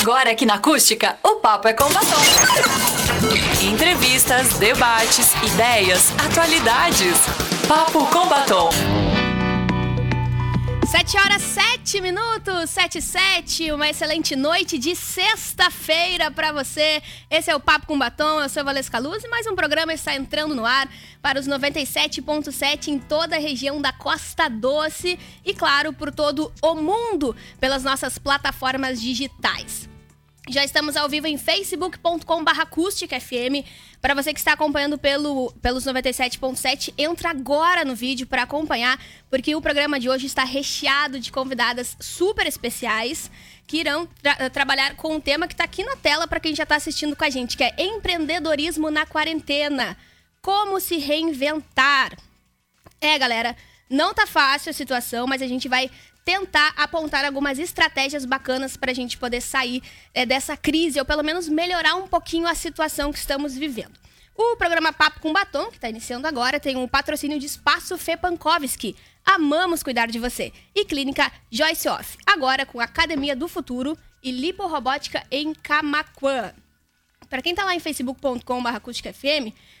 Agora aqui na Acústica, o papo é com batom. Entrevistas, debates, ideias, atualidades. Papo com batom. 7 horas 7 minutos, 7 e 7, uma excelente noite de sexta-feira para você. Esse é o Papo com Batom, eu sou Valesca Luz e mais um programa está entrando no ar para os 97.7 em toda a região da Costa Doce e, claro, por todo o mundo pelas nossas plataformas digitais. Já estamos ao vivo em facebook.com.br acústicafm. Para você que está acompanhando pelo, pelos 97.7, entra agora no vídeo para acompanhar, porque o programa de hoje está recheado de convidadas super especiais que irão tra trabalhar com um tema que está aqui na tela para quem já está assistindo com a gente, que é empreendedorismo na quarentena. Como se reinventar. É, galera, não tá fácil a situação, mas a gente vai tentar apontar algumas estratégias bacanas para a gente poder sair é, dessa crise ou pelo menos melhorar um pouquinho a situação que estamos vivendo. O programa Papo com Batom, que está iniciando agora, tem um patrocínio de Espaço Fê Pankowski. Amamos cuidar de você. E Clínica Joyce Off, agora com Academia do Futuro e Liporobótica em Camaquã. Para quem está lá em facebook.com.br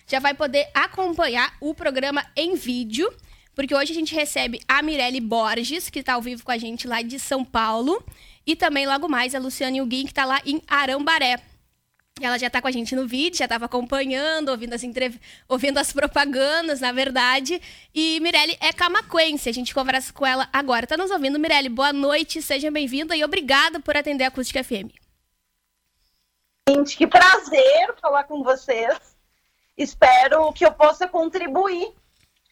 já vai poder acompanhar o programa em vídeo porque hoje a gente recebe a Mirelle Borges, que está ao vivo com a gente lá de São Paulo, e também logo mais a Luciane Huguin, que está lá em Arambaré. Ela já está com a gente no vídeo, já estava acompanhando, ouvindo as, entrev... ouvindo as propagandas, na verdade. E Mirelle é camacuense, a gente conversa com ela agora. Está nos ouvindo, Mirelle? Boa noite, seja bem-vinda e obrigada por atender a Acústica FM. Gente, que prazer falar com vocês. Espero que eu possa contribuir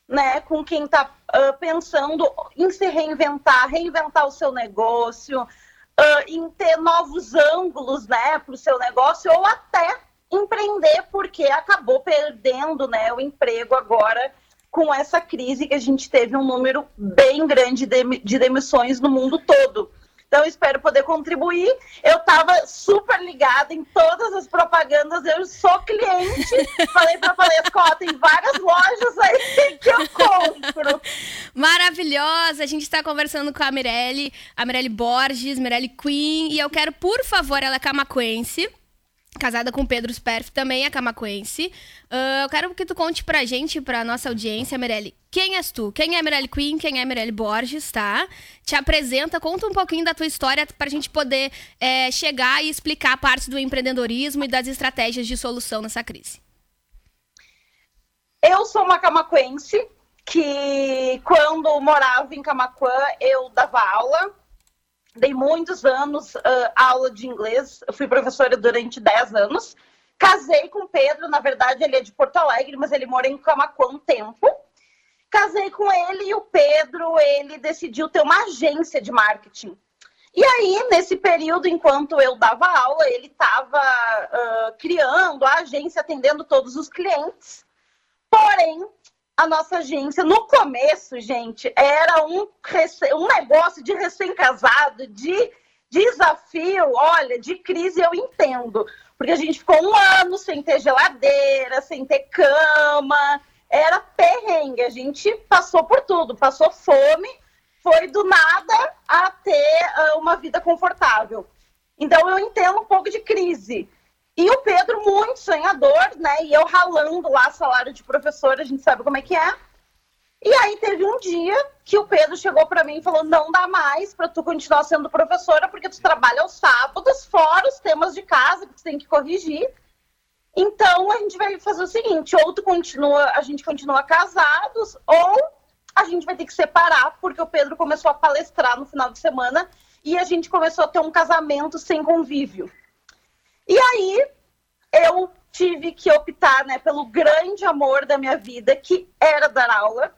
né, com quem está uh, pensando em se reinventar, reinventar o seu negócio, uh, em ter novos ângulos né, para o seu negócio, ou até empreender, porque acabou perdendo né, o emprego agora com essa crise que a gente teve um número bem grande de, de demissões no mundo todo. Então, espero poder contribuir. Eu estava super ligada em todas as propagandas. Eu sou cliente. Falei para a ó, tem várias lojas aí que eu compro. Maravilhosa. A gente está conversando com a Mirelle, a Mirelle Borges, Mirelle Queen. E eu quero, por favor, ela é camacuense casada com Pedro Sperf, também é camacuense. Uh, eu quero que tu conte pra gente, pra nossa audiência, Mirelle, quem és tu? Quem é Mirelle Queen? Quem é Mirelle Borges, tá? Te apresenta, conta um pouquinho da tua história pra gente poder é, chegar e explicar a parte do empreendedorismo e das estratégias de solução nessa crise. Eu sou uma camacuense que, quando morava em Camacuã, eu dava aula dei muitos anos uh, aula de inglês, eu fui professora durante 10 anos. Casei com Pedro, na verdade ele é de Porto Alegre, mas ele mora em Camacuã um tempo. Casei com ele e o Pedro, ele decidiu ter uma agência de marketing. E aí, nesse período, enquanto eu dava aula, ele estava uh, criando a agência, atendendo todos os clientes. Porém, a nossa agência, no começo, gente, era um, um negócio de recém-casado, de desafio, olha, de crise eu entendo. Porque a gente ficou um ano sem ter geladeira, sem ter cama, era perrengue, a gente passou por tudo, passou fome, foi do nada a ter uh, uma vida confortável. Então eu entendo um pouco de crise. E o Pedro, muito sonhador, né? E eu ralando lá salário de professor, a gente sabe como é que é. E aí teve um dia que o Pedro chegou para mim e falou: não dá mais para tu continuar sendo professora, porque tu trabalha aos sábados, fora os temas de casa que tu tem que corrigir. Então a gente vai fazer o seguinte: ou tu continua, a gente continua casados, ou a gente vai ter que separar, porque o Pedro começou a palestrar no final de semana e a gente começou a ter um casamento sem convívio. E aí eu tive que optar né, pelo grande amor da minha vida, que era dar aula,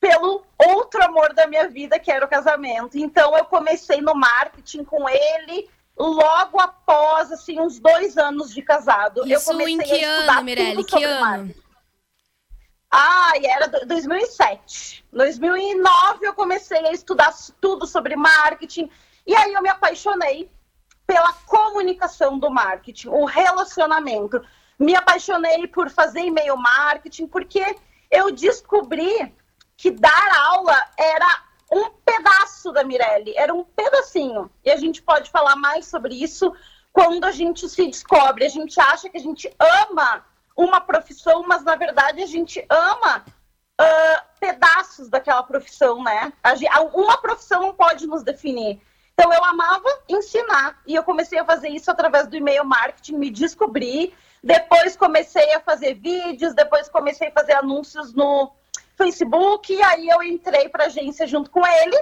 pelo outro amor da minha vida, que era o casamento. Então eu comecei no marketing com ele logo após assim uns dois anos de casado. Isso eu comecei em que a ano, Mirelle? Que ano? Marketing. Ah, era 2007. 2009 eu comecei a estudar tudo sobre marketing e aí eu me apaixonei pela comunicação do marketing, o relacionamento. Me apaixonei por fazer e-mail marketing, porque eu descobri que dar aula era um pedaço da Mirelle, era um pedacinho. E a gente pode falar mais sobre isso quando a gente se descobre. A gente acha que a gente ama uma profissão, mas na verdade a gente ama uh, pedaços daquela profissão, né? Uma profissão não pode nos definir. Então eu amava ensinar e eu comecei a fazer isso através do e-mail marketing, me descobri. Depois comecei a fazer vídeos, depois comecei a fazer anúncios no Facebook, e aí eu entrei para agência junto com ele.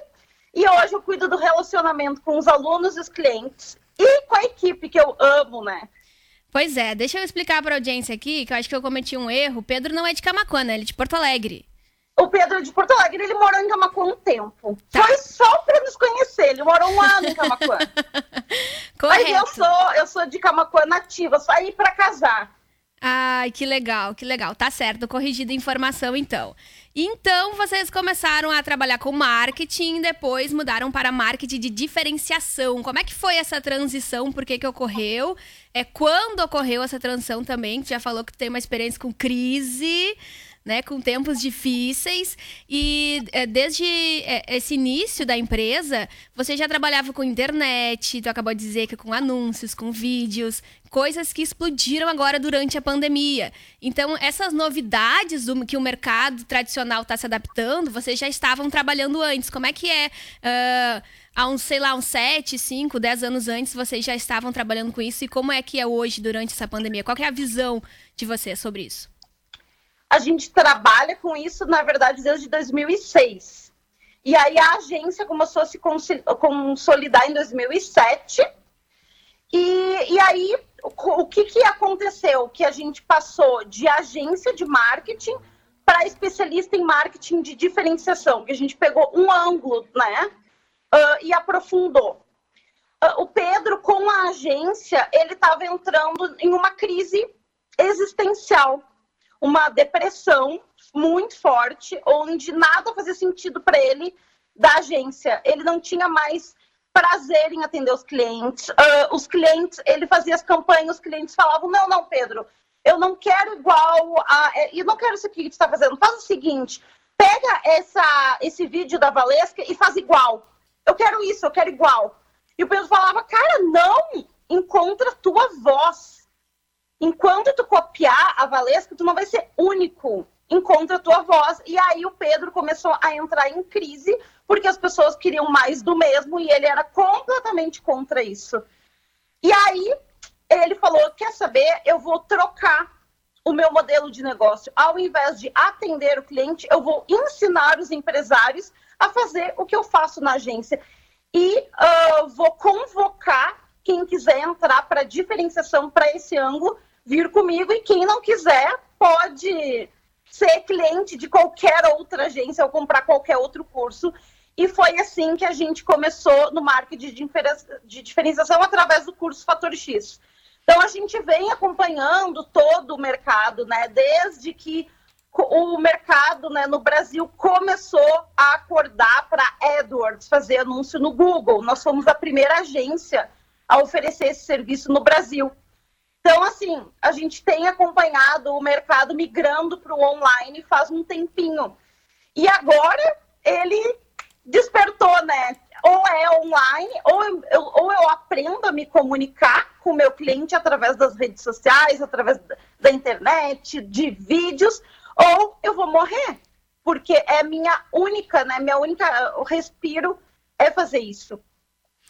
E hoje eu cuido do relacionamento com os alunos os clientes e com a equipe que eu amo, né? Pois é, deixa eu explicar para a audiência aqui, que eu acho que eu cometi um erro. Pedro não é de Camacuã, né? Ele é de Porto Alegre. O Pedro é de Porto Alegre, ele morou em Camacuã um tempo. Tá. Foi só para nos conhecer, ele morou um ano em Camacuã. Correto. Mas eu sou, eu sou de Camacuã nativa, só ir para casar. Ai, que legal, que legal. Tá certo, corrigida a informação então. Então, vocês começaram a trabalhar com marketing, depois mudaram para marketing de diferenciação. Como é que foi essa transição? Por que, que ocorreu? É quando ocorreu essa transição também? Tu já falou que tem uma experiência com crise né, com tempos difíceis. E é, desde é, esse início da empresa, você já trabalhava com internet, tu acabou de dizer que com anúncios, com vídeos, coisas que explodiram agora durante a pandemia. Então, essas novidades do, que o mercado tradicional está se adaptando, vocês já estavam trabalhando antes. Como é que é? Uh, há uns, sei lá, uns 7, 5, 10 anos antes, vocês já estavam trabalhando com isso? E como é que é hoje, durante essa pandemia? Qual é a visão de você sobre isso? A gente trabalha com isso, na verdade, desde 2006. E aí a agência começou a se consolidar em 2007. E, e aí, o, que, que aconteceu? Que a gente passou de agência de marketing para especialista em marketing de diferenciação, que a gente pegou um ângulo, né, uh, e aprofundou. Uh, o Pedro, com a agência, ele estava entrando em uma crise existencial uma depressão muito forte, onde nada fazia sentido para ele da agência. Ele não tinha mais prazer em atender os clientes. Uh, os clientes, ele fazia as campanhas, os clientes falavam: não, não, Pedro, eu não quero igual a. É, eu não quero isso aqui que tu está fazendo. Faz o seguinte: pega essa, esse vídeo da Valesca e faz igual. Eu quero isso, eu quero igual. E o Pedro falava: cara, não, encontra tua voz enquanto tu copiar a Valesca, tu não vai ser único. Encontra a tua voz. E aí o Pedro começou a entrar em crise, porque as pessoas queriam mais do mesmo e ele era completamente contra isso. E aí ele falou: quer saber? Eu vou trocar o meu modelo de negócio. Ao invés de atender o cliente, eu vou ensinar os empresários a fazer o que eu faço na agência. E uh, vou convocar quem quiser entrar para diferenciação para esse ângulo vir comigo e quem não quiser pode ser cliente de qualquer outra agência ou comprar qualquer outro curso. E foi assim que a gente começou no marketing de diferenciação através do curso Fator X. Então a gente vem acompanhando todo o mercado, né? Desde que o mercado né, no Brasil começou a acordar para AdWords fazer anúncio no Google. Nós fomos a primeira agência a oferecer esse serviço no Brasil. Então, assim, a gente tem acompanhado o mercado migrando para o online faz um tempinho. E agora ele despertou, né? Ou é online, ou eu, ou eu aprendo a me comunicar com o meu cliente através das redes sociais, através da internet, de vídeos, ou eu vou morrer. Porque é minha única, né? Minha única o respiro é fazer isso.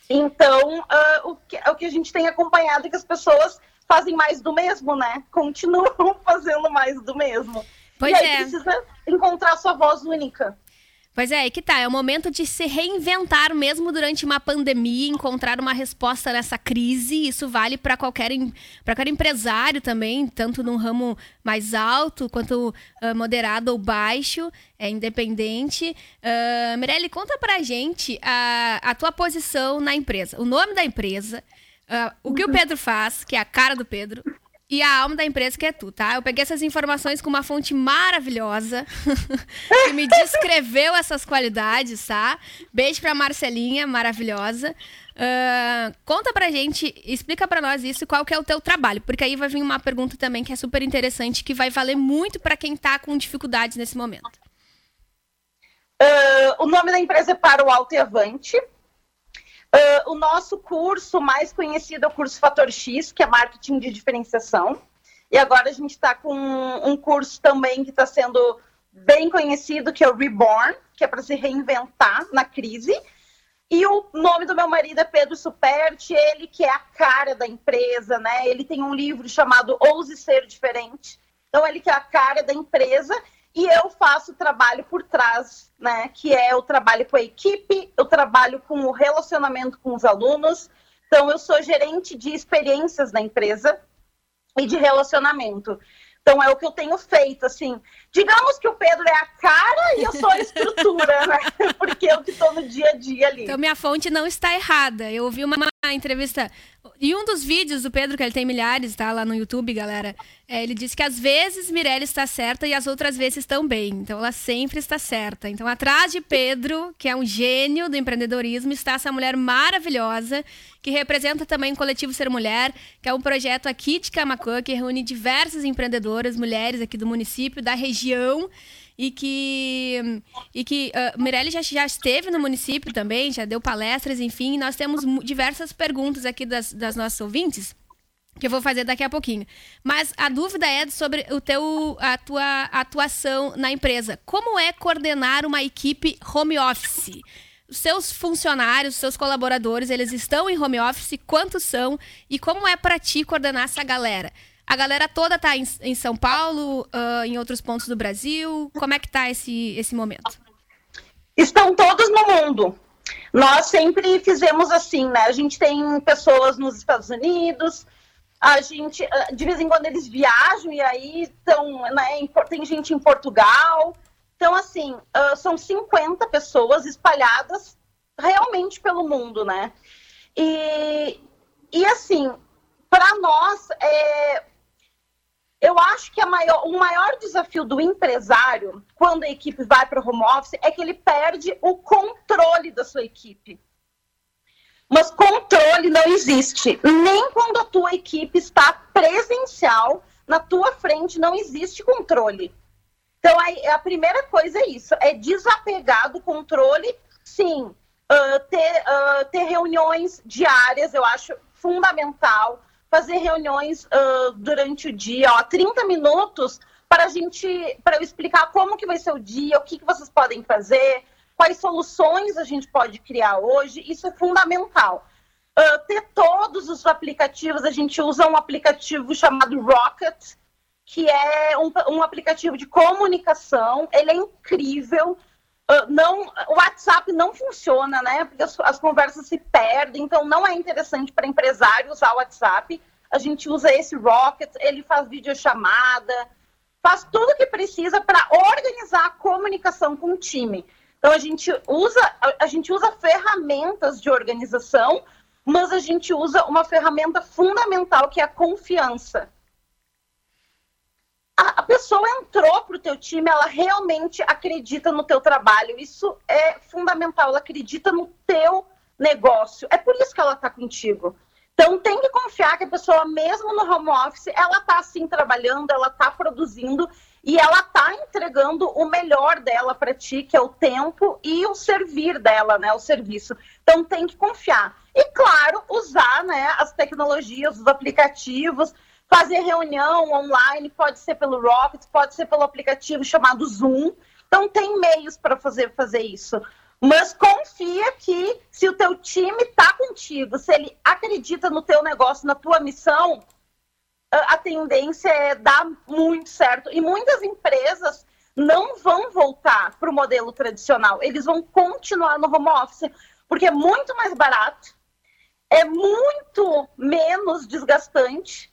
Então, uh, o, que, o que a gente tem acompanhado é que as pessoas fazem mais do mesmo, né? Continuam fazendo mais do mesmo. Pois e aí é. precisa encontrar sua voz única. Pois é, aí que tá. É o momento de se reinventar mesmo durante uma pandemia, encontrar uma resposta nessa crise. Isso vale para qualquer, pra qualquer empresário também, tanto num ramo mais alto quanto uh, moderado ou baixo, é independente. Uh, Mirelle, conta pra gente a, a tua posição na empresa, o nome da empresa, Uh, o que o Pedro faz, que é a cara do Pedro, e a alma da empresa, que é tu, tá? Eu peguei essas informações com uma fonte maravilhosa, que me descreveu essas qualidades, tá? Beijo pra Marcelinha, maravilhosa. Uh, conta pra gente, explica pra nós isso, qual que é o teu trabalho, porque aí vai vir uma pergunta também que é super interessante, que vai valer muito para quem tá com dificuldades nesse momento. Uh, o nome da empresa é Para o Alto e Avante. Uh, o nosso curso mais conhecido é o curso Fator X, que é marketing de diferenciação. E agora a gente está com um curso também que está sendo bem conhecido, que é o Reborn, que é para se reinventar na crise. E o nome do meu marido é Pedro Superti, ele que é a cara da empresa, né? Ele tem um livro chamado Ouse Ser Diferente. Então, ele que é a cara da empresa e eu faço o trabalho por trás, né? Que é o trabalho com a equipe, eu trabalho com o relacionamento com os alunos. Então, eu sou gerente de experiências na empresa e de relacionamento. Então é o que eu tenho feito, assim. Digamos que o Pedro é a cara e eu sou a estrutura, né? Porque eu que estou no dia a dia ali. Então minha fonte não está errada. Eu ouvi uma entrevista e um dos vídeos do Pedro, que ele tem milhares, tá? Lá no YouTube, galera. É, ele disse que às vezes Mirelle está certa e as outras vezes também. Então ela sempre está certa. Então atrás de Pedro, que é um gênio do empreendedorismo, está essa mulher maravilhosa, que representa também o Coletivo Ser Mulher, que é um projeto aqui de Camacuã, que reúne diversas empreendedoras, mulheres aqui do município, da região e que e que uh, Mirelle já, já esteve no município também, já deu palestras, enfim. Nós temos diversas perguntas aqui das, das nossas ouvintes que eu vou fazer daqui a pouquinho. Mas a dúvida é sobre o teu, a tua atuação na empresa. Como é coordenar uma equipe home office? Seus funcionários, os seus colaboradores, eles estão em home office? Quantos são? E como é para ti coordenar essa galera? A galera toda tá em, em São Paulo, uh, em outros pontos do Brasil. Como é que tá esse, esse momento? Estão todos no mundo. Nós sempre fizemos assim, né? A gente tem pessoas nos Estados Unidos, a gente, ah, de vez em quando eles viajam e aí estão, né, tem gente em Portugal. Então, assim, uh, são 50 pessoas espalhadas realmente pelo mundo, né? E, e assim, para nós, é, eu acho que maior, o maior desafio do empresário, quando a equipe vai para o home office, é que ele perde o controle da sua equipe. Mas controle não existe. Nem quando a tua equipe está presencial, na tua frente não existe controle. Então, a, a primeira coisa é isso, é desapegar do controle, sim. Uh, ter, uh, ter reuniões diárias, eu acho fundamental fazer reuniões uh, durante o dia, ó, 30 minutos para a gente, para eu explicar como que vai ser o dia, o que, que vocês podem fazer, quais soluções a gente pode criar hoje, isso é fundamental. Uh, ter todos os aplicativos, a gente usa um aplicativo chamado Rocket, que é um, um aplicativo de comunicação, ele é incrível, não, o WhatsApp não funciona, né? Porque as, as, conversas se perdem, então não é interessante para empresário usar o WhatsApp. A gente usa esse Rocket, ele faz videochamada, faz tudo que precisa para organizar a comunicação com o time. Então a gente usa a gente usa ferramentas de organização, mas a gente usa uma ferramenta fundamental que é a confiança a, pessoa entrou para o teu time, ela realmente acredita no teu trabalho. Isso é fundamental, ela acredita no teu negócio. É por isso que ela está contigo. Então tem que confiar que a pessoa, mesmo no home office, ela está assim trabalhando, ela está produzindo e ela está entregando o melhor dela para ti, que é o tempo e o servir dela, né, o serviço. Então tem que confiar. E claro, usar, né, as tecnologias, os aplicativos, Fazer reunião online pode ser pelo Rocket, pode ser pelo aplicativo chamado Zoom. Então tem meios para fazer, fazer isso. Mas confia que se o teu time está contigo, se ele acredita no teu negócio, na tua missão, a tendência é dar muito certo. E muitas empresas não vão voltar para o modelo tradicional. Eles vão continuar no home office, porque é muito mais barato, é muito menos desgastante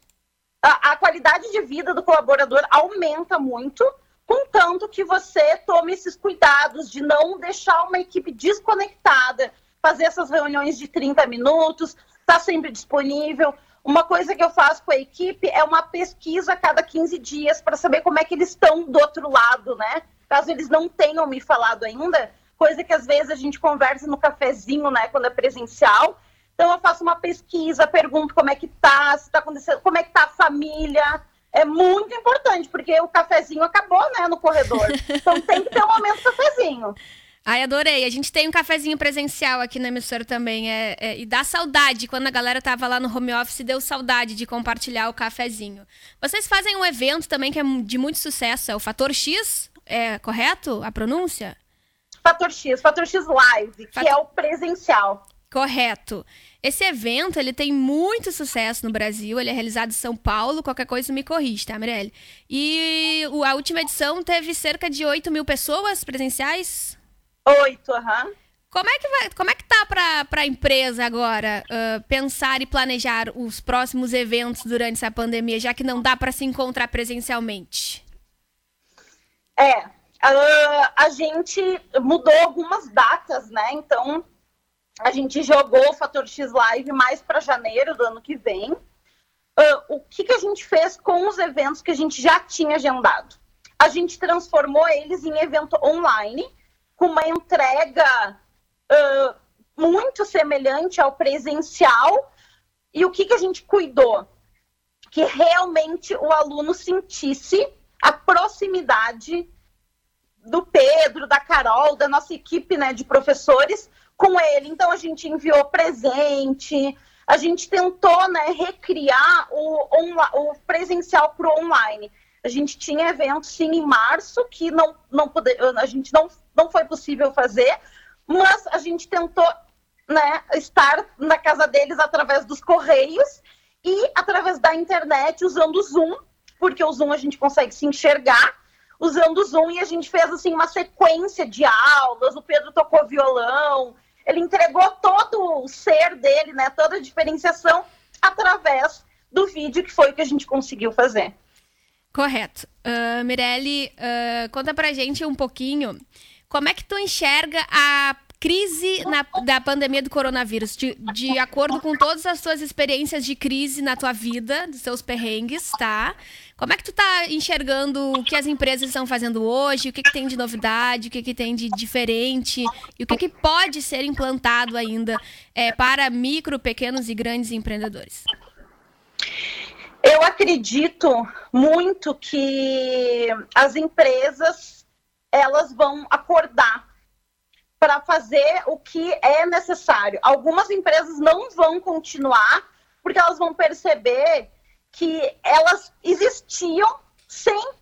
a, a qualidade de vida do colaborador aumenta muito, contanto que você tome esses cuidados de não deixar uma equipe desconectada, fazer essas reuniões de 30 minutos, estar tá sempre disponível. Uma coisa que eu faço com a equipe é uma pesquisa a cada 15 dias para saber como é que eles estão do outro lado, né? Caso eles não tenham me falado ainda, coisa que às vezes a gente conversa no cafezinho, né, quando é presencial, então eu faço uma pesquisa, pergunto como é que tá, se tá acontecendo, como é que tá a família. É muito importante, porque o cafezinho acabou, né, no corredor. Então tem que ter um momento cafezinho. Ai, adorei. A gente tem um cafezinho presencial aqui na emissora também. É, é, e dá saudade. Quando a galera tava lá no home office, deu saudade de compartilhar o cafezinho. Vocês fazem um evento também que é de muito sucesso. É o Fator X? É correto a pronúncia? Fator X, Fator X Live, Fator... que é o presencial. Correto. Esse evento, ele tem muito sucesso no Brasil, ele é realizado em São Paulo, qualquer coisa me corrige, tá, Mirelle? E a última edição teve cerca de 8 mil pessoas presenciais? Oito, aham. Uhum. Como é que vai, como é que tá para a empresa agora uh, pensar e planejar os próximos eventos durante essa pandemia, já que não dá para se encontrar presencialmente? É, a gente mudou algumas datas, né? Então a gente jogou o Fator X Live mais para janeiro do ano que vem. Uh, o que, que a gente fez com os eventos que a gente já tinha agendado? A gente transformou eles em evento online, com uma entrega uh, muito semelhante ao presencial. E o que, que a gente cuidou? Que realmente o aluno sentisse a proximidade do Pedro, da Carol, da nossa equipe né, de professores com ele. Então, a gente enviou presente, a gente tentou né, recriar o, o presencial para o online. A gente tinha evento, sim, em março, que não, não pode, a gente não, não foi possível fazer, mas a gente tentou né, estar na casa deles através dos correios e através da internet, usando o Zoom, porque o Zoom a gente consegue se enxergar, usando o Zoom, e a gente fez assim uma sequência de aulas, o Pedro tocou violão, ele entregou todo o ser dele, né, toda a diferenciação através do vídeo, que foi o que a gente conseguiu fazer. Correto. Uh, Mirelle, uh, conta pra gente um pouquinho como é que tu enxerga a crise na, da pandemia do coronavírus, de, de acordo com todas as tuas experiências de crise na tua vida, dos seus perrengues, tá? Como é que tu tá enxergando o que as empresas estão fazendo hoje, o que, que tem de novidade, o que, que tem de diferente e o que, que pode ser implantado ainda é, para micro, pequenos e grandes empreendedores? Eu acredito muito que as empresas elas vão acordar para fazer o que é necessário. Algumas empresas não vão continuar porque elas vão perceber que elas existiam sem,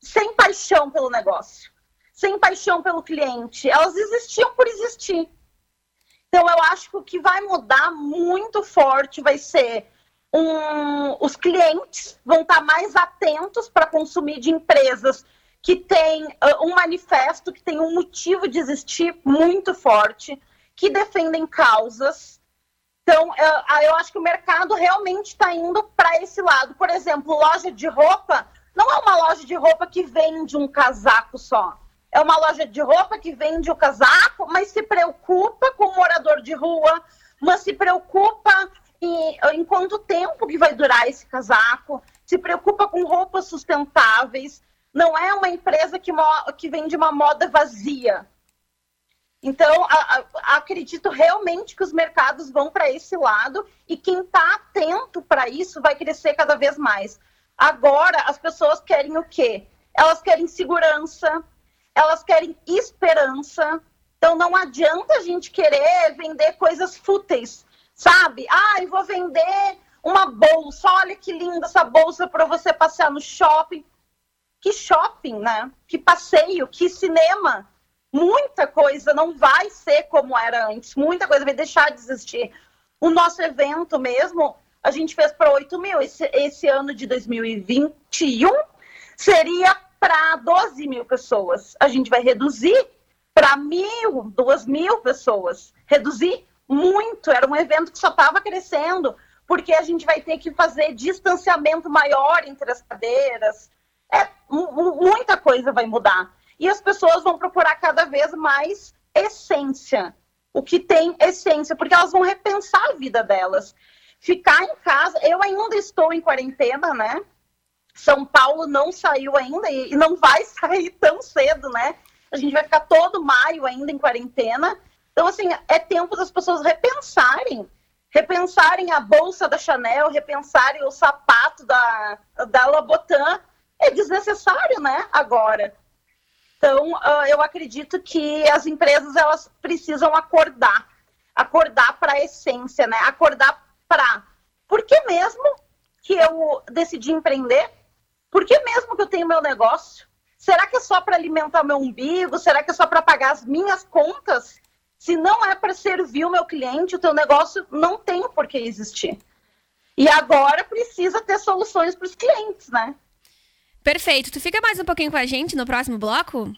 sem paixão pelo negócio, sem paixão pelo cliente. Elas existiam por existir. Então, eu acho que o que vai mudar muito forte vai ser um, os clientes vão estar mais atentos para consumir de empresas que tem uh, um manifesto, que tem um motivo de existir muito forte, que defendem causas. Então, uh, eu acho que o mercado realmente está indo para esse lado. Por exemplo, loja de roupa não é uma loja de roupa que vende um casaco só. É uma loja de roupa que vende o casaco, mas se preocupa com o morador de rua, mas se preocupa em, em quanto tempo que vai durar esse casaco, se preocupa com roupas sustentáveis, não é uma empresa que, que vende uma moda vazia. Então, a, a, acredito realmente que os mercados vão para esse lado e quem está atento para isso vai crescer cada vez mais. Agora, as pessoas querem o quê? Elas querem segurança, elas querem esperança. Então, não adianta a gente querer vender coisas fúteis, sabe? Ah, eu vou vender uma bolsa, olha que linda essa bolsa para você passear no shopping que shopping, né? Que passeio, que cinema. Muita coisa não vai ser como era antes, muita coisa vai deixar de existir. O nosso evento mesmo, a gente fez para 8 mil. Esse, esse ano de 2021 seria para 12 mil pessoas. A gente vai reduzir para mil, duas mil pessoas. Reduzir muito. Era um evento que só estava crescendo, porque a gente vai ter que fazer distanciamento maior entre as cadeiras, é, muita coisa vai mudar. E as pessoas vão procurar cada vez mais essência, o que tem essência, porque elas vão repensar a vida delas. Ficar em casa, eu ainda estou em quarentena, né? São Paulo não saiu ainda e não vai sair tão cedo, né? A gente vai ficar todo maio ainda em quarentena. Então, assim, é tempo das pessoas repensarem. Repensarem a bolsa da Chanel, repensarem o sapato da, da Lobotan é desnecessário, né? Agora. Então, uh, eu acredito que as empresas elas precisam acordar, acordar para a essência, né? Acordar para por que mesmo que eu decidi empreender? Por que mesmo que eu tenho meu negócio? Será que é só para alimentar meu umbigo? Será que é só para pagar as minhas contas? Se não é para servir o meu cliente, o teu negócio não tem por que existir. E agora precisa ter soluções para os clientes, né? Perfeito. Tu fica mais um pouquinho com a gente no próximo bloco?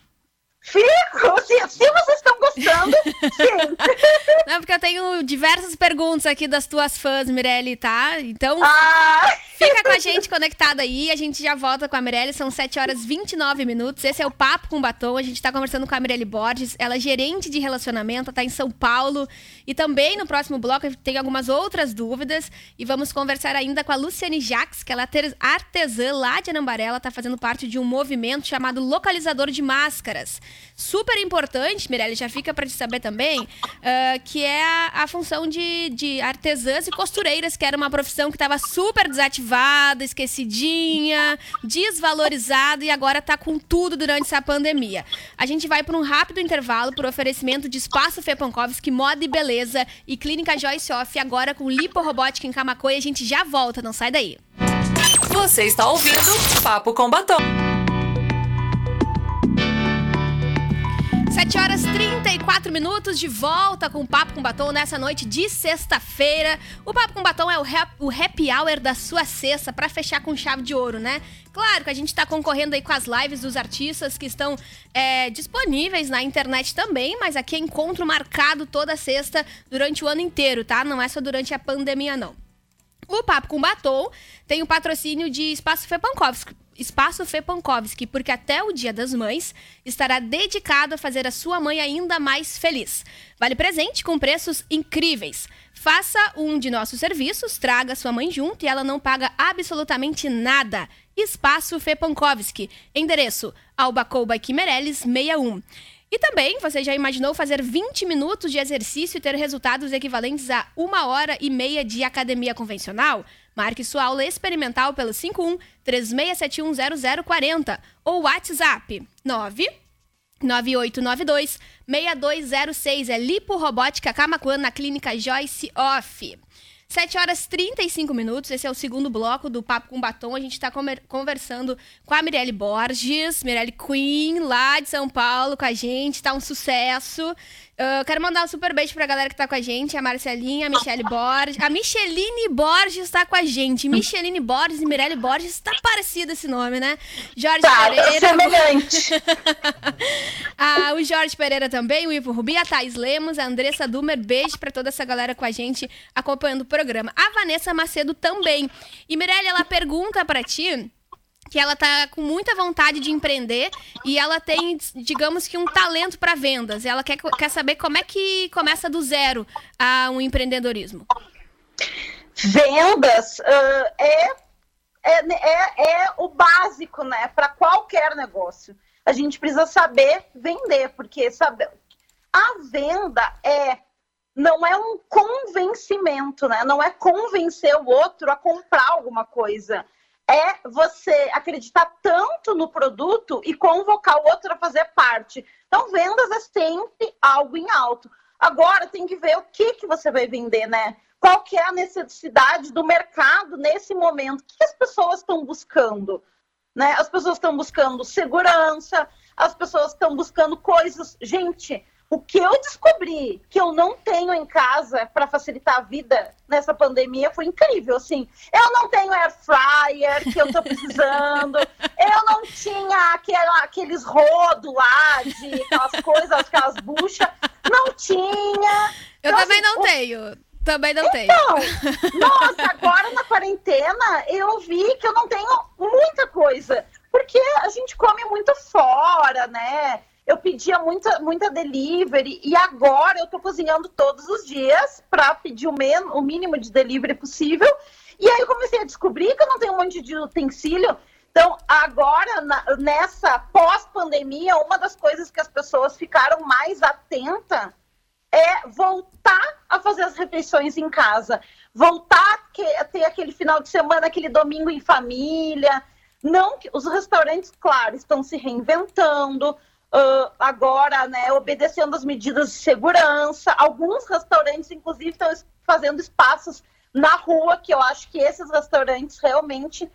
Fico! Se, se vocês estão gostando, sim. Não, porque eu tenho diversas perguntas aqui das tuas fãs, Mirelle, tá? Então, ah. Fica com a gente conectada aí. A gente já volta com a Mirelle. São 7 horas 29 minutos. Esse é o Papo com Batom. A gente tá conversando com a Mirelle Borges. Ela é gerente de relacionamento, tá em São Paulo. E também no próximo bloco tem algumas outras dúvidas. E vamos conversar ainda com a Luciane Jaques, que ela é artesã lá de Anambaré. Ela tá fazendo parte de um movimento chamado Localizador de Máscaras super importante, Mirelle, já fica para te saber também, uh, que é a, a, função de, de artesãs e costureiras, que era uma profissão que estava super desativada, esquecidinha, desvalorizada e agora está com tudo durante essa pandemia. A gente vai para um rápido intervalo por oferecimento de Espaço Fepankovski, Moda e Beleza e Clínica Joyce Off, agora com liporobótica em Camacoa e a gente já volta, não sai daí. Você está ouvindo Papo com Batom. 7 horas 34 minutos de volta com o Papo com Batom nessa noite de sexta-feira. O Papo com Batom é o, rap, o happy hour da sua sexta para fechar com chave de ouro, né? Claro que a gente está concorrendo aí com as lives dos artistas que estão é, disponíveis na internet também, mas aqui é encontro marcado toda sexta durante o ano inteiro, tá? Não é só durante a pandemia, não. O Papo com Batom tem o patrocínio de Espaço Fepankovski Espaço Fepankovski, porque até o Dia das Mães estará dedicado a fazer a sua mãe ainda mais feliz. Vale presente com preços incríveis. Faça um de nossos serviços, traga sua mãe junto e ela não paga absolutamente nada. Espaço Fepankovski, endereço Albacouba Quimereles 61. E também, você já imaginou fazer 20 minutos de exercício e ter resultados equivalentes a uma hora e meia de academia convencional? Marque sua aula experimental pelo 51 36710040 ou WhatsApp 9 9892 6206. É Lipo Robótica Camacuã na clínica Joyce Off. 7 horas 35 minutos, esse é o segundo bloco do Papo com Batom. A gente está conversando com a Mirelle Borges, Mirelle Queen, lá de São Paulo, com a gente. Tá um sucesso. Uh, quero mandar um super beijo pra galera que tá com a gente, a Marcelinha, a Michele Borges. A Micheline Borges tá com a gente. Micheline Borges e Mirelle Borges, tá parecido esse nome, né? Jorge tá, Pereira. semelhante. ah, o Jorge Pereira também, o Ivo Rubi, a Thais Lemos, a Andressa Dumer. Beijo pra toda essa galera com a gente acompanhando o programa. A Vanessa Macedo também. E Mirelle, ela pergunta pra ti que ela tá com muita vontade de empreender e ela tem, digamos que um talento para vendas. Ela quer, quer saber como é que começa do zero a um empreendedorismo. Vendas uh, é, é, é, o básico, né, para qualquer negócio. A gente precisa saber vender, porque saber, a venda é não é um convencimento, né? Não é convencer o outro a comprar alguma coisa é você acreditar tanto no produto e convocar o outro a fazer parte. Então, vendas é sempre algo em alto. Agora tem que ver o que, que você vai vender, né? Qual que é a necessidade do mercado nesse momento? O que as pessoas estão buscando? Né? As pessoas estão buscando segurança, as pessoas estão buscando coisas. Gente, o que eu descobri que eu não tenho em casa para facilitar a vida nessa pandemia foi incrível, assim. Eu não tenho air fryer que eu tô precisando. eu não tinha aquela, aqueles rodos lá de aquelas coisas, aquelas buchas. Não tinha. Eu então, também assim, não o... tenho. Também não então, tenho. Nossa, agora na quarentena eu vi que eu não tenho muita coisa. Porque a gente come muito fora, né? Eu pedia muita, muita delivery e agora eu estou cozinhando todos os dias para pedir o, men o mínimo de delivery possível. E aí eu comecei a descobrir que eu não tenho um monte de utensílio. Então, agora, na, nessa pós-pandemia, uma das coisas que as pessoas ficaram mais atentas é voltar a fazer as refeições em casa, voltar a ter aquele final de semana, aquele domingo em família. Não os restaurantes, claro, estão se reinventando, uh, agora, né, obedecendo as medidas de segurança. Alguns restaurantes, inclusive, estão fazendo espaços na rua, que eu acho que esses restaurantes realmente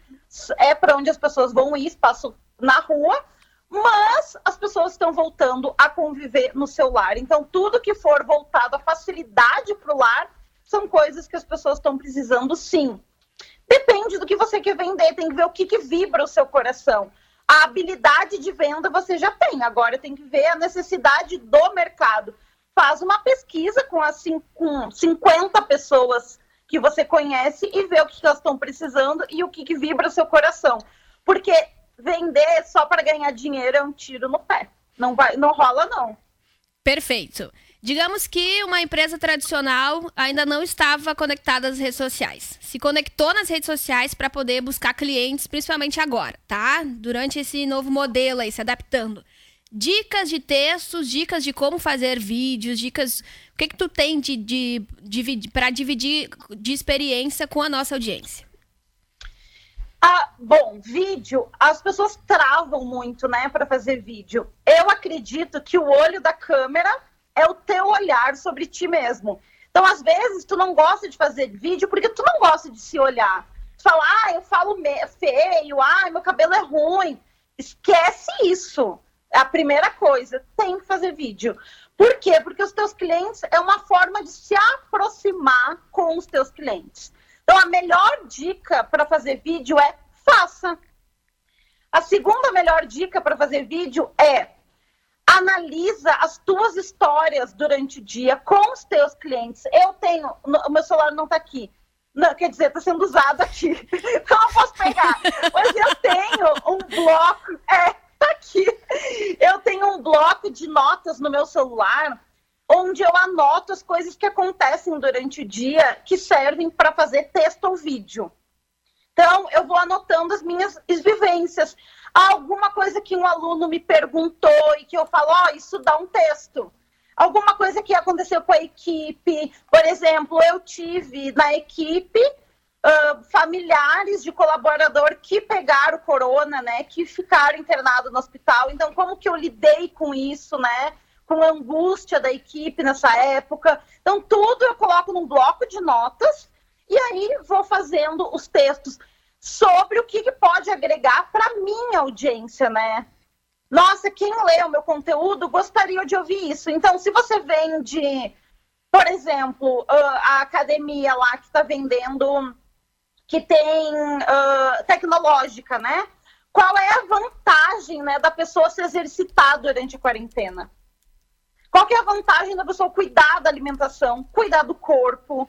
é para onde as pessoas vão ir, espaço na rua, mas as pessoas estão voltando a conviver no seu lar. Então, tudo que for voltado à facilidade para o lar são coisas que as pessoas estão precisando sim. Depende do que você quer vender, tem que ver o que, que vibra o seu coração. A habilidade de venda você já tem, agora tem que ver a necessidade do mercado. Faz uma pesquisa com as com 50 pessoas que você conhece e vê o que elas estão precisando e o que, que vibra seu coração. Porque vender só para ganhar dinheiro é um tiro no pé. Não, vai, não rola, não. Perfeito. Digamos que uma empresa tradicional ainda não estava conectada às redes sociais. Se conectou nas redes sociais para poder buscar clientes, principalmente agora, tá? Durante esse novo modelo aí, se adaptando. Dicas de textos, dicas de como fazer vídeos, dicas. O que, que tu tem de, de, de para dividir de experiência com a nossa audiência? Ah, bom, vídeo, as pessoas travam muito, né, para fazer vídeo. Eu acredito que o olho da câmera é o teu olhar sobre ti mesmo. Então, às vezes, tu não gosta de fazer vídeo porque tu não gosta de se olhar. Tu fala, ah, eu falo feio, ah, meu cabelo é ruim. Esquece isso. É a primeira coisa, tem que fazer vídeo. Por quê? Porque os teus clientes é uma forma de se aproximar com os teus clientes. Então, a melhor dica para fazer vídeo é faça. A segunda melhor dica para fazer vídeo é analisa as tuas histórias durante o dia com os teus clientes. Eu tenho, o meu celular não está aqui. Não, quer dizer, está sendo usado aqui. Então eu posso pegar. Mas eu tenho um bloco. É, tá aqui. Eu tenho um bloco de notas no meu celular onde eu anoto as coisas que acontecem durante o dia que servem para fazer texto ou vídeo. Então, eu vou anotando as minhas vivências alguma coisa que um aluno me perguntou e que eu falo, ó, oh, isso dá um texto. Alguma coisa que aconteceu com a equipe. Por exemplo, eu tive na equipe uh, familiares de colaborador que pegaram corona, né? Que ficaram internados no hospital. Então, como que eu lidei com isso, né? Com a angústia da equipe nessa época. Então, tudo eu coloco num bloco de notas e aí vou fazendo os textos sobre o que, que pode agregar para minha audiência, né? Nossa, quem lê o meu conteúdo gostaria de ouvir isso. Então, se você vende, por exemplo, a academia lá que está vendendo, que tem uh, tecnológica, né? Qual é a vantagem né, da pessoa se exercitar durante a quarentena? Qual que é a vantagem da pessoa cuidar da alimentação, cuidar do corpo,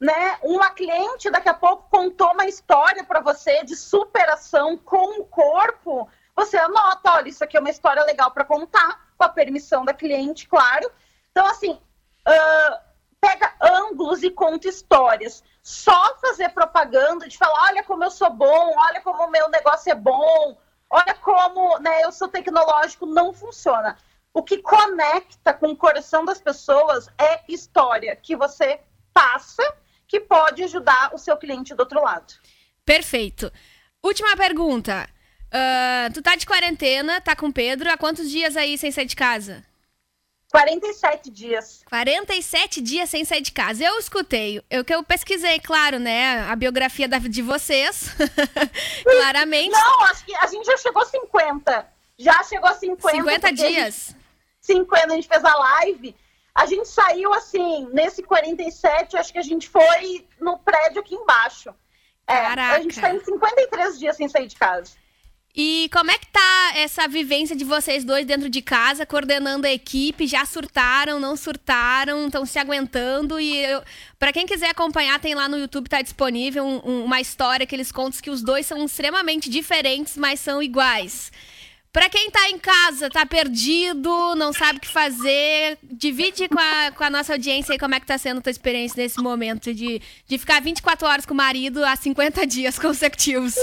né? Uma cliente daqui a pouco contou uma história para você de superação com o corpo. Você anota, olha, isso aqui é uma história legal para contar, com a permissão da cliente, claro. Então, assim, uh, pega ângulos e conta histórias. Só fazer propaganda de falar, olha como eu sou bom, olha como o meu negócio é bom, olha como né, eu sou tecnológico, não funciona. O que conecta com o coração das pessoas é história que você passa que pode ajudar o seu cliente do outro lado. Perfeito. Última pergunta. Uh, tu tá de quarentena, tá com o Pedro. Há quantos dias aí sem sair de casa? 47 dias. 47 dias sem sair de casa. Eu escutei, eu que eu pesquisei, claro, né, a biografia da, de vocês. Claramente. Não, acho que a gente já chegou a 50. Já chegou a 50. 50 dias. A gente, 50, a gente fez a live a gente saiu assim, nesse 47, acho que a gente foi no prédio aqui embaixo. É, a gente está em 53 dias sem sair de casa. E como é que tá essa vivência de vocês dois dentro de casa, coordenando a equipe? Já surtaram, não surtaram, estão se aguentando? E para quem quiser acompanhar, tem lá no YouTube, tá disponível um, um, uma história que eles contam que os dois são extremamente diferentes, mas são iguais. Para quem tá em casa, tá perdido, não sabe o que fazer, divide com a, com a nossa audiência aí como é que tá sendo a tua experiência nesse momento de, de ficar 24 horas com o marido há 50 dias consecutivos.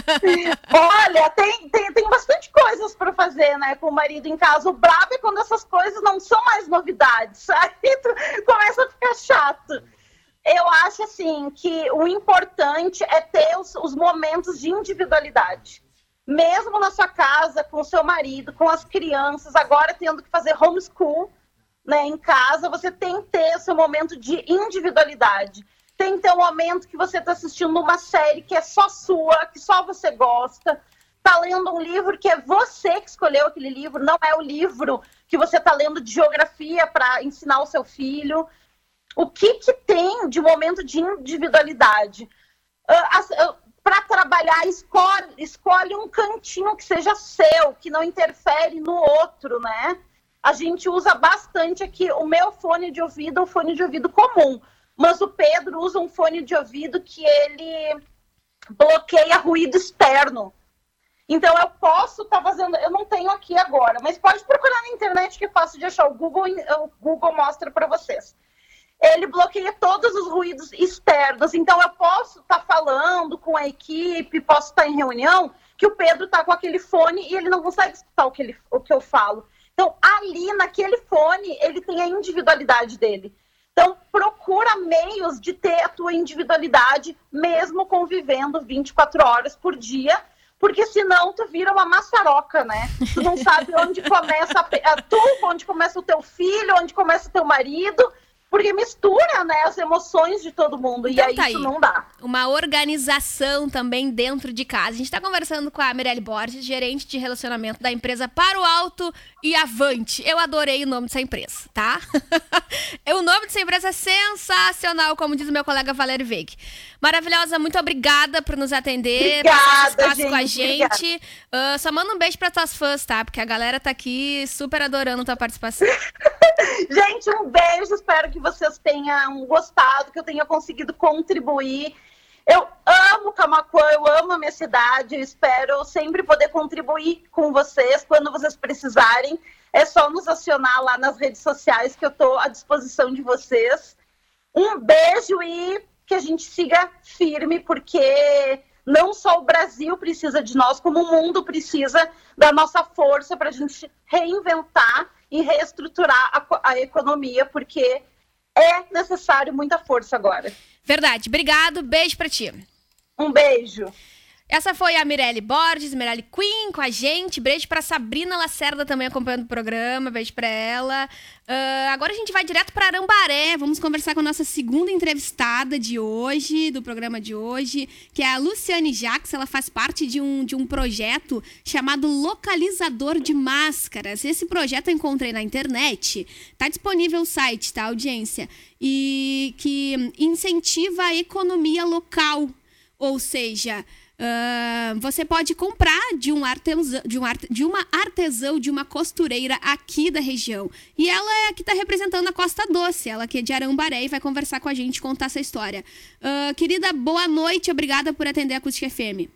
Olha, tem, tem, tem bastante coisas para fazer, né, com o marido em casa. O brabo é quando essas coisas não são mais novidades, aí tu começa a ficar chato. Eu acho, assim, que o importante é ter os, os momentos de individualidade mesmo na sua casa, com seu marido, com as crianças, agora tendo que fazer homeschool né, em casa, você tem que ter seu momento de individualidade. Tem que ter um momento que você está assistindo uma série que é só sua, que só você gosta. Está lendo um livro que é você que escolheu aquele livro, não é o livro que você está lendo de geografia para ensinar o seu filho. O que, que tem de momento de individualidade? Uh, uh, para trabalhar, escolhe, escolhe um cantinho que seja seu, que não interfere no outro, né? A gente usa bastante aqui o meu fone de ouvido, o fone de ouvido comum, mas o Pedro usa um fone de ouvido que ele bloqueia ruído externo. Então eu posso estar tá fazendo, eu não tenho aqui agora, mas pode procurar na internet que é fácil de achar. O Google, o Google mostra para vocês ele bloqueia todos os ruídos externos. Então, eu posso estar tá falando com a equipe, posso estar tá em reunião, que o Pedro está com aquele fone e ele não consegue escutar o que, ele, o que eu falo. Então, ali, naquele fone, ele tem a individualidade dele. Então, procura meios de ter a tua individualidade, mesmo convivendo 24 horas por dia, porque senão tu vira uma maçaroca, né? Tu não sabe onde começa a, tu, onde começa o teu filho, onde começa o teu marido, porque mistura, né, as emoções de todo mundo. Então, e aí, tá isso aí. não dá. Uma organização também dentro de casa. A gente está conversando com a Mirelle Borges, gerente de relacionamento da empresa Para o Alto e Avante. Eu adorei o nome dessa empresa, tá? o nome dessa empresa é sensacional, como diz o meu colega Valério Veig. Maravilhosa, muito obrigada por nos atender, obrigada, gente, com a gente. Uh, só manda um beijo para tuas fãs, tá? Porque a galera tá aqui super adorando tua participação. gente, um beijo, espero que vocês tenham gostado, que eu tenha conseguido contribuir. Eu amo Camacuã, eu amo a minha cidade, espero sempre poder contribuir com vocês quando vocês precisarem. É só nos acionar lá nas redes sociais que eu estou à disposição de vocês. Um beijo e que a gente siga firme, porque não só o Brasil precisa de nós, como o mundo precisa da nossa força para a gente reinventar e reestruturar a, a economia, porque é necessário muita força agora. Verdade. Obrigado. Beijo para ti. Um beijo. Essa foi a Mirelle Borges, Mirelle Queen com a gente. Beijo pra Sabrina Lacerda também acompanhando o programa. Beijo pra ela. Uh, agora a gente vai direto para Arambaré. Vamos conversar com a nossa segunda entrevistada de hoje, do programa de hoje, que é a Luciane Jacques. Ela faz parte de um, de um projeto chamado Localizador de Máscaras. Esse projeto eu encontrei na internet. Tá disponível o site, tá, audiência? E que incentiva a economia local. Ou seja, Uh, você pode comprar de um, artesão, de, um arte, de uma artesão, de uma costureira aqui da região. E ela é que está representando a Costa Doce, ela que é de Arambaré e vai conversar com a gente, contar essa história. Uh, querida, boa noite, obrigada por atender a Acústica FM.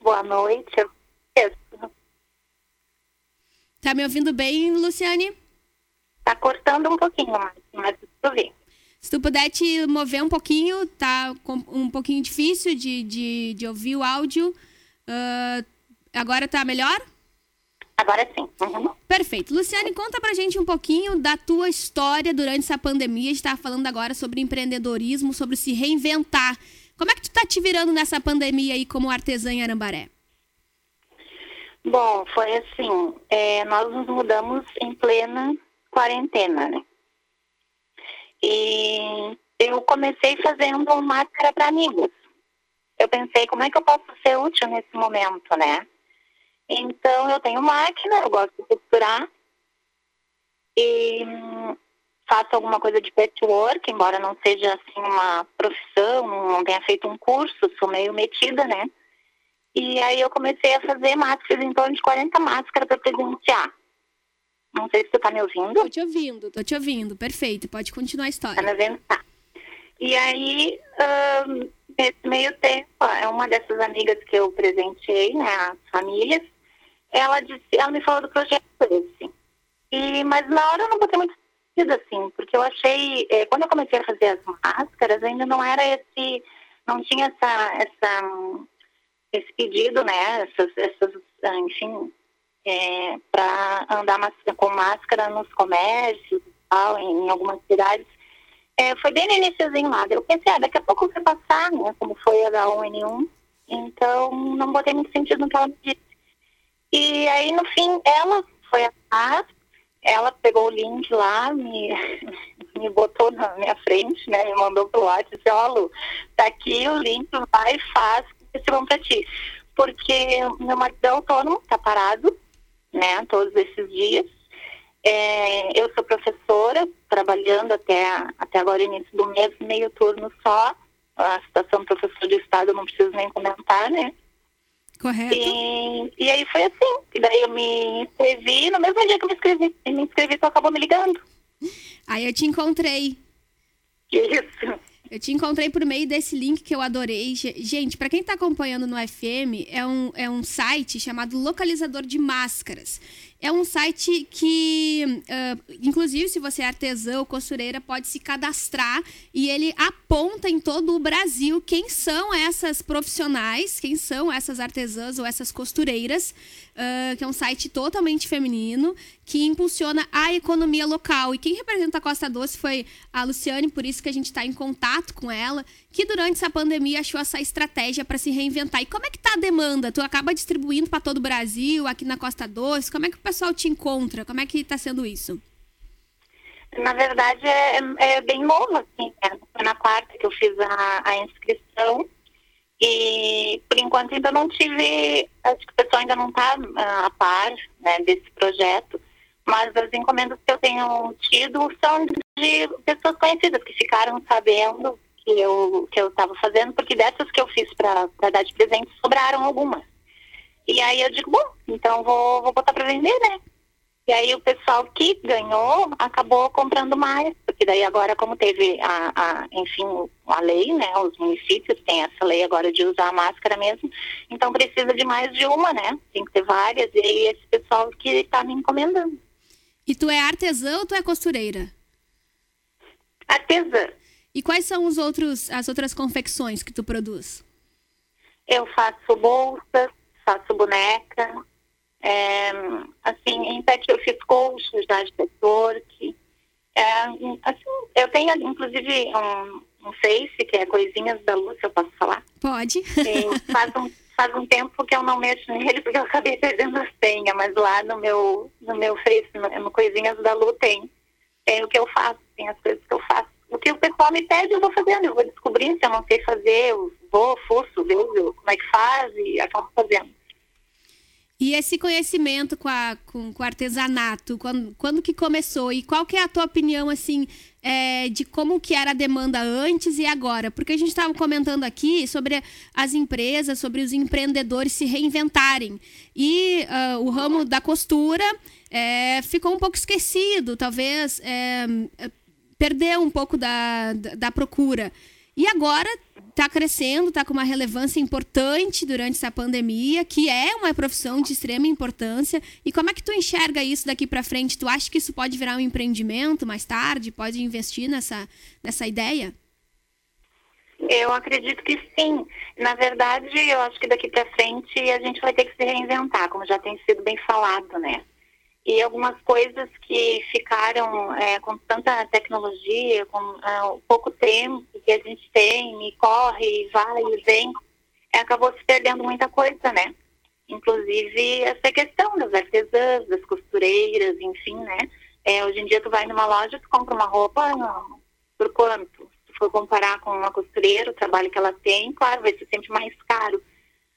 Boa noite. Tá me ouvindo bem, Luciane? Tá cortando um pouquinho, mas, mas tudo bem. Se tu puder te mover um pouquinho, tá um pouquinho difícil de, de, de ouvir o áudio. Uh, agora tá melhor? Agora sim. Uhum. Perfeito. Luciane, conta pra gente um pouquinho da tua história durante essa pandemia. A gente tá falando agora sobre empreendedorismo, sobre se reinventar. Como é que tu tá te virando nessa pandemia aí como artesã em Arambaré? Bom, foi assim, é, nós nos mudamos em plena quarentena, né? E eu comecei fazendo máscara para amigos. Eu pensei, como é que eu posso ser útil nesse momento, né? Então, eu tenho máquina, eu gosto de costurar. E hum, faço alguma coisa de patchwork, embora não seja assim uma profissão, não tenha feito um curso, sou meio metida, né? E aí eu comecei a fazer máscaras, em torno de 40 máscaras para presentear. Não sei se você tá me ouvindo. Tô te ouvindo, tô te ouvindo. Perfeito, pode continuar a história. Tá me ouvindo? Tá. E aí, um, nesse meio tempo, é uma dessas amigas que eu presenteei, né, as famílias, ela disse, ela me falou do projeto esse. E, mas na hora eu não botei muito sentido, assim, porque eu achei, eh, quando eu comecei a fazer as máscaras, ainda não era esse, não tinha essa, essa esse pedido, né, essas, essas enfim, é, para andar com máscara nos comércios e tal, em, algumas cidades. É, foi bem no iníciozinho lá. Eu pensei, ah, daqui a pouco vai passar, né? Como foi a H1N1. E Então, não botei muito sentido no que ela me disse. E aí, no fim, ela foi atrás, ela pegou o link lá, me, me botou na minha frente, né? Me mandou pro WhatsApp e disse, ó, Lu, tá aqui o link, vai faz, esse vão pra ti. Porque meu marido é autônomo, tá parado, né, todos esses dias. É, eu sou professora, trabalhando até, até agora, início do mês, meio turno só. A situação do professor de Estado eu não preciso nem comentar, né? Correto. E, e aí foi assim. E daí eu me inscrevi, no mesmo dia que eu me inscrevi, me inscrevi, tu acabou me ligando. Aí eu te encontrei. Isso. Eu te encontrei por meio desse link que eu adorei. Gente, para quem está acompanhando no FM, é um, é um site chamado Localizador de Máscaras. É um site que, uh, inclusive, se você é artesã ou costureira, pode se cadastrar e ele aponta em todo o Brasil quem são essas profissionais, quem são essas artesãs ou essas costureiras, uh, que é um site totalmente feminino que impulsiona a economia local. E quem representa a Costa Doce foi a Luciane, por isso que a gente está em contato com ela, que durante essa pandemia achou essa estratégia para se reinventar. E como é que tá a demanda? Tu acaba distribuindo para todo o Brasil, aqui na Costa Doce? Como é que pessoal te encontra? Como é que está sendo isso? Na verdade, é, é bem novo, assim. Né? Foi na quarta que eu fiz a, a inscrição. E, por enquanto, ainda não tive... Acho que o pessoal ainda não está uh, a par né, desse projeto mas as encomendas que eu tenho tido são de pessoas conhecidas que ficaram sabendo que eu que eu estava fazendo, porque dessas que eu fiz para dar de presente sobraram algumas. E aí eu digo, bom, então vou, vou botar para vender, né? E aí o pessoal que ganhou acabou comprando mais, porque daí agora como teve a, a, enfim, a lei, né? Os municípios têm essa lei agora de usar a máscara mesmo, então precisa de mais de uma, né? Tem que ter várias, e aí esse pessoal que está me encomendando. E tu é artesã ou tu é costureira? Artesã. E quais são os outros, as outras confecções que tu produz? Eu faço bolsas, faço boneca, é, assim, em pet eu fiz colchos já de patchwork. É, assim, eu tenho, inclusive, um, um Face, que é Coisinhas da Luz, eu posso falar? Pode. E faz um faz um tempo que eu não mexo nele porque eu acabei perdendo a senha, mas lá no meu, no meu Face, no, no Coisinhas da Lu tem, tem o que eu faço, tem as coisas que eu faço. O que o pessoal me pede, eu vou fazendo, eu vou descobrindo se eu não sei fazer, eu vou, fuço, vejo como é que faz e acabo fazendo. E esse conhecimento com, a, com, com o artesanato, quando, quando que começou? E qual que é a tua opinião, assim, é, de como que era a demanda antes e agora? Porque a gente estava comentando aqui sobre as empresas, sobre os empreendedores se reinventarem. E uh, o ramo da costura é, ficou um pouco esquecido, talvez é, perdeu um pouco da, da, da procura. E agora está crescendo, está com uma relevância importante durante essa pandemia, que é uma profissão de extrema importância. E como é que tu enxerga isso daqui para frente? Tu acha que isso pode virar um empreendimento mais tarde? Pode investir nessa, nessa ideia? Eu acredito que sim. Na verdade, eu acho que daqui para frente a gente vai ter que se reinventar, como já tem sido bem falado, né? E algumas coisas que ficaram é, com tanta tecnologia, com é, pouco tempo que a gente tem, e corre, e vai e vem, é, acabou se perdendo muita coisa, né? Inclusive essa questão das artesãs, das costureiras, enfim, né? É, hoje em dia tu vai numa loja, tu compra uma roupa não, por quanto? Se for comparar com uma costureira, o trabalho que ela tem, claro, vai ser sempre mais caro.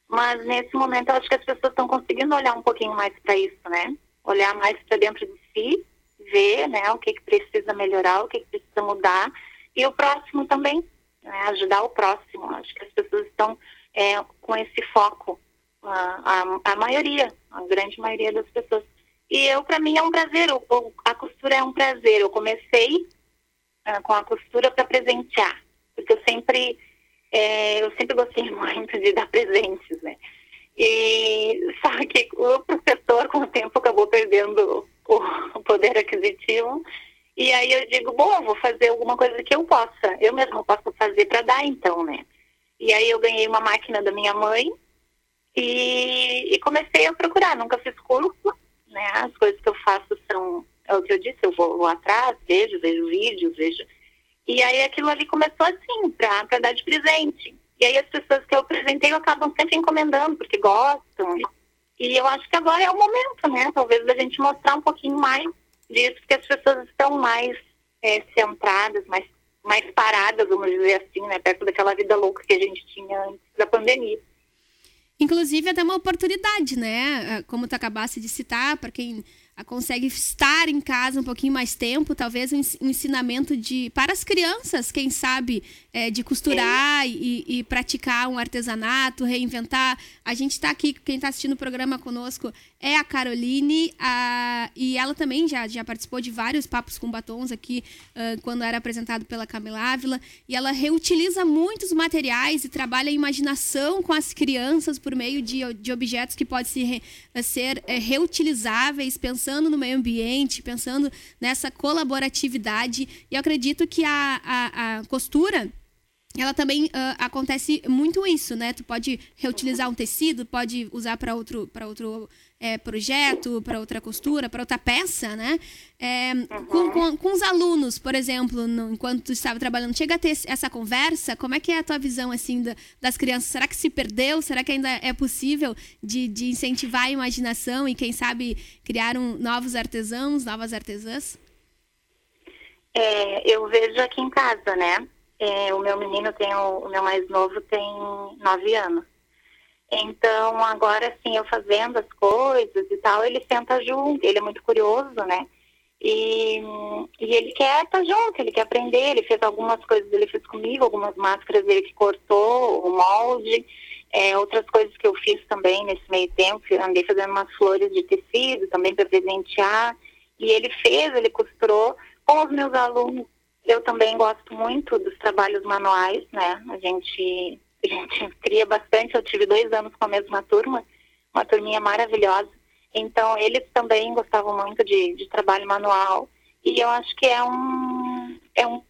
Mas nesse momento eu acho que as pessoas estão conseguindo olhar um pouquinho mais para isso, né? Olhar mais para dentro de si, ver né, o que, que precisa melhorar, o que, que precisa mudar, e o próximo também, né, ajudar o próximo. Acho que as pessoas estão é, com esse foco, a, a, a, maioria, a grande maioria das pessoas. E eu, para mim, é um prazer, o, a costura é um prazer. Eu comecei uh, com a costura para presentear, porque eu sempre, é, eu sempre gostei muito de dar presentes, né? E sabe que o professor, com o tempo, acabou perdendo o poder aquisitivo. E aí eu digo, bom, vou fazer alguma coisa que eu possa. Eu mesma posso fazer para dar, então, né? E aí eu ganhei uma máquina da minha mãe e, e, comecei a procurar. Nunca fiz curso, né? As coisas que eu faço são, é o que eu disse, eu vou, vou atrás, vejo, vejo vídeos, vejo. E aí aquilo ali começou assim, para dar de presente. E aí as pessoas que eu apresentei acabam sempre encomendando, porque gostam. E eu acho que agora é o momento, né? Talvez da gente mostrar um pouquinho mais disso, porque as pessoas estão mais é, centradas, mais, mais paradas, vamos dizer assim, né? Perto daquela vida louca que a gente tinha antes da pandemia. Inclusive, é até uma oportunidade, né? Como tu acabaste de citar, para quem consegue estar em casa um pouquinho mais tempo, talvez um ensinamento de para as crianças, quem sabe, é, de costurar e, e, praticar um artesanato, reinventar. A gente está aqui, quem está assistindo o programa conosco é a Caroline, a, e ela também já, já participou de vários papos com batons aqui, uh, quando era apresentado pela Camila Ávila, e ela reutiliza muitos materiais e trabalha a imaginação com as crianças por meio de, de objetos que podem ser, ser é, reutilizáveis, pensando no meio ambiente, pensando nessa colaboratividade, e eu acredito que a, a, a costura ela também uh, acontece muito isso, né? Tu pode reutilizar um tecido, pode usar para outro, para outro é, projeto, para outra costura, para outra peça, né? É, uhum. com, com, com, os alunos, por exemplo, no, enquanto tu estava trabalhando, chega a ter essa conversa? Como é que é a tua visão assim da, das crianças? Será que se perdeu? Será que ainda é possível de, de incentivar a imaginação e quem sabe criar um, novos artesãos, novas artesãs? É, eu vejo aqui em casa, né? É, o meu menino tem, o, o meu mais novo tem nove anos. Então, agora sim, eu fazendo as coisas e tal, ele senta junto, ele é muito curioso, né? E, e ele quer estar junto, ele quer aprender, ele fez algumas coisas, ele fez comigo, algumas máscaras ele que cortou, o molde, é, outras coisas que eu fiz também nesse meio tempo, andei fazendo umas flores de tecido também para presentear, e ele fez, ele costurou com os meus alunos eu também gosto muito dos trabalhos manuais, né? A gente, a gente cria bastante. Eu tive dois anos com a mesma turma, uma turminha maravilhosa. Então, eles também gostavam muito de, de trabalho manual. E eu acho que é um, é um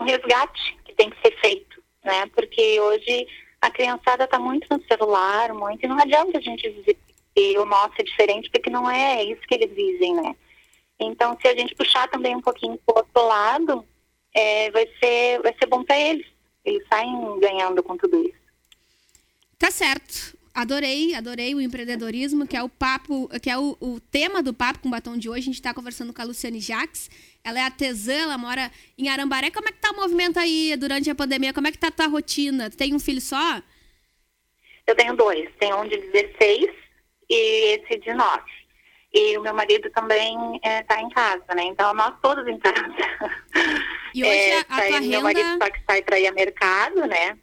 resgate que tem que ser feito, né? Porque hoje a criançada está muito no celular, muito, e não adianta a gente dizer que o nosso é diferente, porque não é isso que eles dizem, né? Então, se a gente puxar também um pouquinho para o outro lado, é, vai, ser, vai ser bom para eles. Eles saem ganhando com tudo isso. Tá certo. Adorei, adorei o empreendedorismo, que é o papo, que é o, o tema do papo com batom de hoje. A gente está conversando com a Luciane Jacques. Ela é artesã, ela mora em Arambaré. Como é que tá o movimento aí durante a pandemia? Como é que tá a tua rotina? Tem um filho só? Eu tenho dois. Tenho um de 16 e esse de 9. E o meu marido também está é, em casa, né? Então, nós todos em casa. E hoje é, a, a tua Meu marido só que sai para ir ao mercado, né?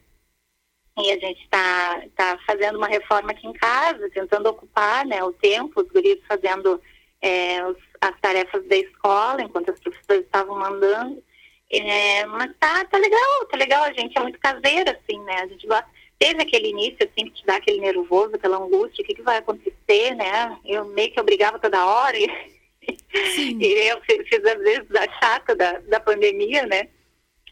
E a gente está tá fazendo uma reforma aqui em casa, tentando ocupar né, o tempo, os guris fazendo é, os, as tarefas da escola, enquanto as professoras estavam mandando. É, mas tá, tá legal, tá legal, a gente é muito caseira, assim, né? A gente gosta teve aquele início, assim, que te dá aquele nervoso, aquela angústia, o que, que vai acontecer, né? Eu meio que obrigava toda hora e, e eu fiz às vezes a chata da, da pandemia, né?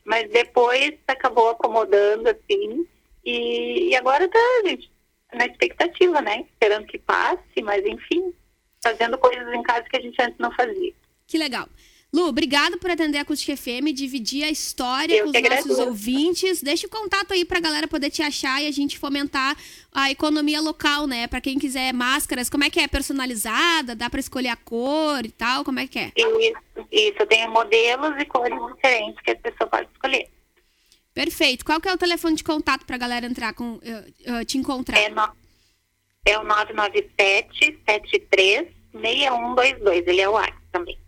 Mas depois acabou acomodando, assim, e, e agora tá, gente, na expectativa, né? Esperando que passe, mas enfim, fazendo coisas em casa que a gente antes não fazia. Que legal. Lu, obrigado por atender a Acústica FM, dividir a história Eu com os nossos ouvintes. Deixa o contato aí pra galera poder te achar e a gente fomentar a economia local, né? Pra quem quiser máscaras, como é que é? Personalizada? Dá pra escolher a cor e tal? Como é que é? Isso, isso. Eu tenho modelos e cores diferentes que a pessoa pode escolher. Perfeito. Qual que é o telefone de contato pra galera entrar com, uh, uh, te encontrar? É, no, é o 997 73 6122. Ele é o WhatsApp também.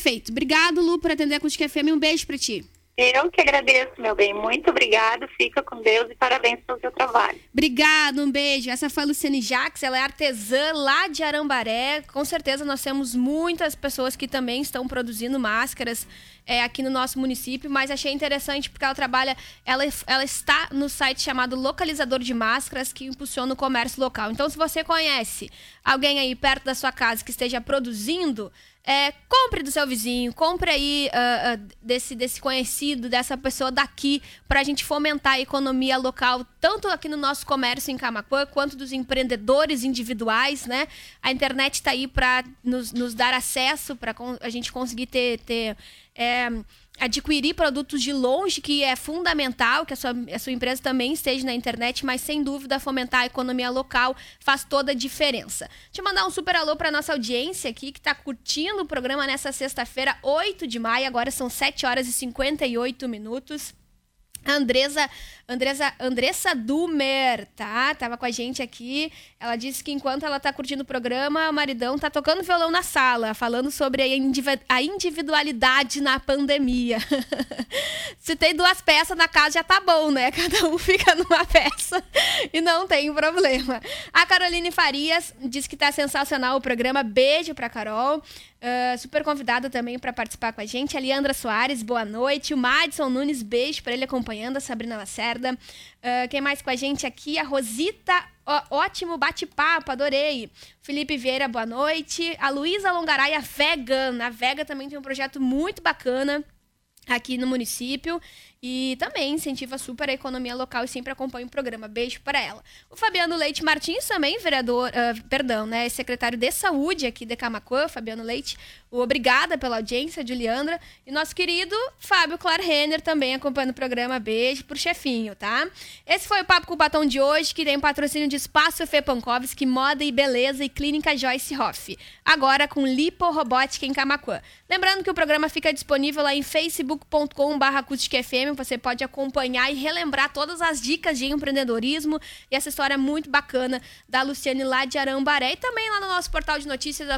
Perfeito. Obrigado, Lu, por atender a Acústica FM. Um beijo para ti. Eu que agradeço, meu bem. Muito obrigado. Fica com Deus e parabéns pelo seu trabalho. Obrigado, um beijo. Essa foi a Luciane Jacques, ela é artesã lá de Arambaré. Com certeza nós temos muitas pessoas que também estão produzindo máscaras é, aqui no nosso município, mas achei interessante porque ela trabalha, ela, ela está no site chamado Localizador de Máscaras, que impulsiona o comércio local. Então, se você conhece alguém aí perto da sua casa que esteja produzindo, é, compre do seu vizinho, compre aí uh, uh, desse, desse conhecido, dessa pessoa daqui, para a gente fomentar a economia local, tanto aqui no nosso comércio em Camacuã, quanto dos empreendedores individuais, né? A internet está aí para nos, nos, dar acesso, para a gente conseguir ter, ter é, adquirir produtos de longe, que é fundamental que a sua, a sua empresa também esteja na internet, mas sem dúvida fomentar a economia local faz toda a diferença. Eu mandar um super alô para nossa audiência aqui que está curtindo o programa nessa sexta-feira, 8 de maio, agora são 7 horas e 58 minutos. Andresa, Andressa Dumer, tá? Tava com a gente aqui. Ela disse que enquanto ela tá curtindo o programa, o maridão tá tocando violão na sala, falando sobre a individualidade na pandemia. Se tem duas peças na casa já tá bom, né? Cada um fica numa peça e não tem problema. A Caroline Farias disse que tá sensacional o programa. Beijo pra Carol. Uh, super convidada também para participar com a gente. A Leandra Soares, boa noite. O Madison Nunes, beijo para ele acompanhando. A Sabrina Lacerda. Uh, quem mais com a gente aqui? A Rosita, ó, ótimo bate-papo, adorei. Felipe Vieira, boa noite. A Luísa Longaray, a Vegan. A Vega também tem um projeto muito bacana aqui no município e também incentiva super a economia local e sempre acompanha o programa. Beijo para ela. O Fabiano Leite Martins também, vereador, uh, perdão, né, secretário de saúde aqui de Camacuã, Fabiano Leite. Obrigada pela audiência, Juliandra. E nosso querido Fábio Renner também acompanhando o programa. Beijo pro chefinho, tá? Esse foi o Papo com o Batom de hoje, que tem um patrocínio de Espaço Fê Pankovski, Moda e Beleza e Clínica Joyce Hoff. Agora com Lipo Robótica em Camacuã. Lembrando que o programa fica disponível lá em facebook.com.br você pode acompanhar e relembrar todas as dicas de empreendedorismo e essa história muito bacana da Luciane lá de Arambaré e também lá no nosso portal de notícias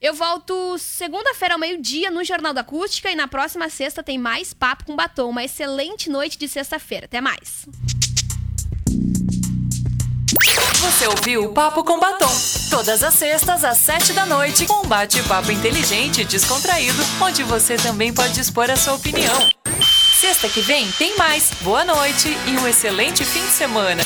Eu volto segunda-feira ao meio-dia no Jornal da Acústica e na próxima sexta tem mais Papo com Batom. Uma excelente noite de sexta-feira. Até mais. Você ouviu Papo com Batom. Todas as sextas, às sete da noite, um bate-papo inteligente e descontraído, onde você também pode expor a sua opinião. Sexta que vem tem mais. Boa noite e um excelente fim de semana.